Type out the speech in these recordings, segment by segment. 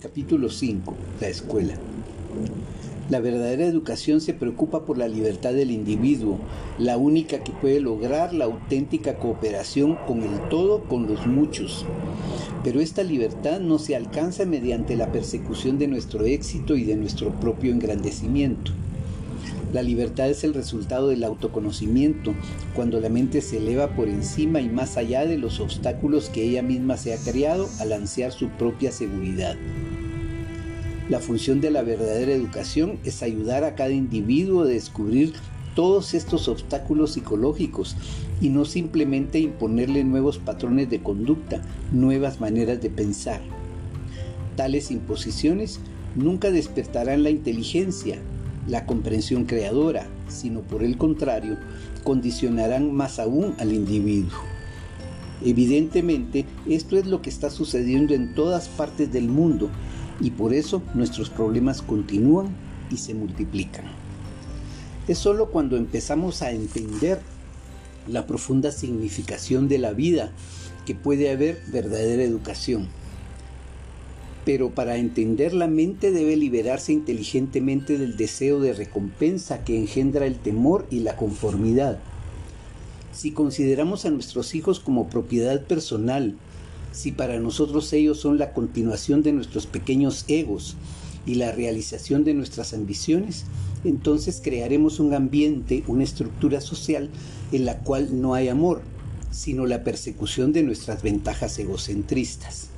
Capítulo 5. La escuela. La verdadera educación se preocupa por la libertad del individuo, la única que puede lograr la auténtica cooperación con el todo, con los muchos. Pero esta libertad no se alcanza mediante la persecución de nuestro éxito y de nuestro propio engrandecimiento. La libertad es el resultado del autoconocimiento, cuando la mente se eleva por encima y más allá de los obstáculos que ella misma se ha creado al ansiar su propia seguridad. La función de la verdadera educación es ayudar a cada individuo a descubrir todos estos obstáculos psicológicos y no simplemente imponerle nuevos patrones de conducta, nuevas maneras de pensar. Tales imposiciones nunca despertarán la inteligencia, la comprensión creadora, sino por el contrario, condicionarán más aún al individuo. Evidentemente, esto es lo que está sucediendo en todas partes del mundo y por eso nuestros problemas continúan y se multiplican. Es solo cuando empezamos a entender la profunda significación de la vida que puede haber verdadera educación. Pero para entender la mente debe liberarse inteligentemente del deseo de recompensa que engendra el temor y la conformidad. Si consideramos a nuestros hijos como propiedad personal, si para nosotros ellos son la continuación de nuestros pequeños egos y la realización de nuestras ambiciones, entonces crearemos un ambiente, una estructura social en la cual no hay amor, sino la persecución de nuestras ventajas egocentristas.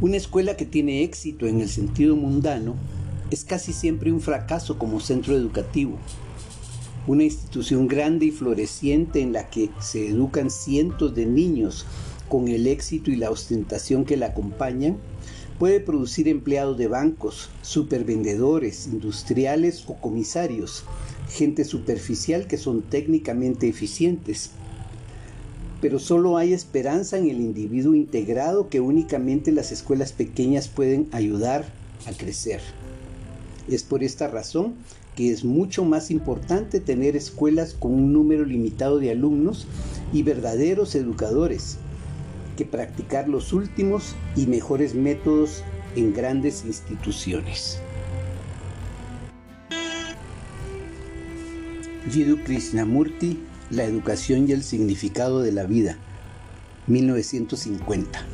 Una escuela que tiene éxito en el sentido mundano es casi siempre un fracaso como centro educativo, una institución grande y floreciente en la que se educan cientos de niños con el éxito y la ostentación que la acompañan, puede producir empleados de bancos, supervendedores, industriales o comisarios, gente superficial que son técnicamente eficientes. Pero solo hay esperanza en el individuo integrado que únicamente las escuelas pequeñas pueden ayudar a crecer. Es por esta razón que es mucho más importante tener escuelas con un número limitado de alumnos y verdaderos educadores que practicar los últimos y mejores métodos en grandes instituciones. Jiddu Krishnamurti, La educación y el significado de la vida, 1950.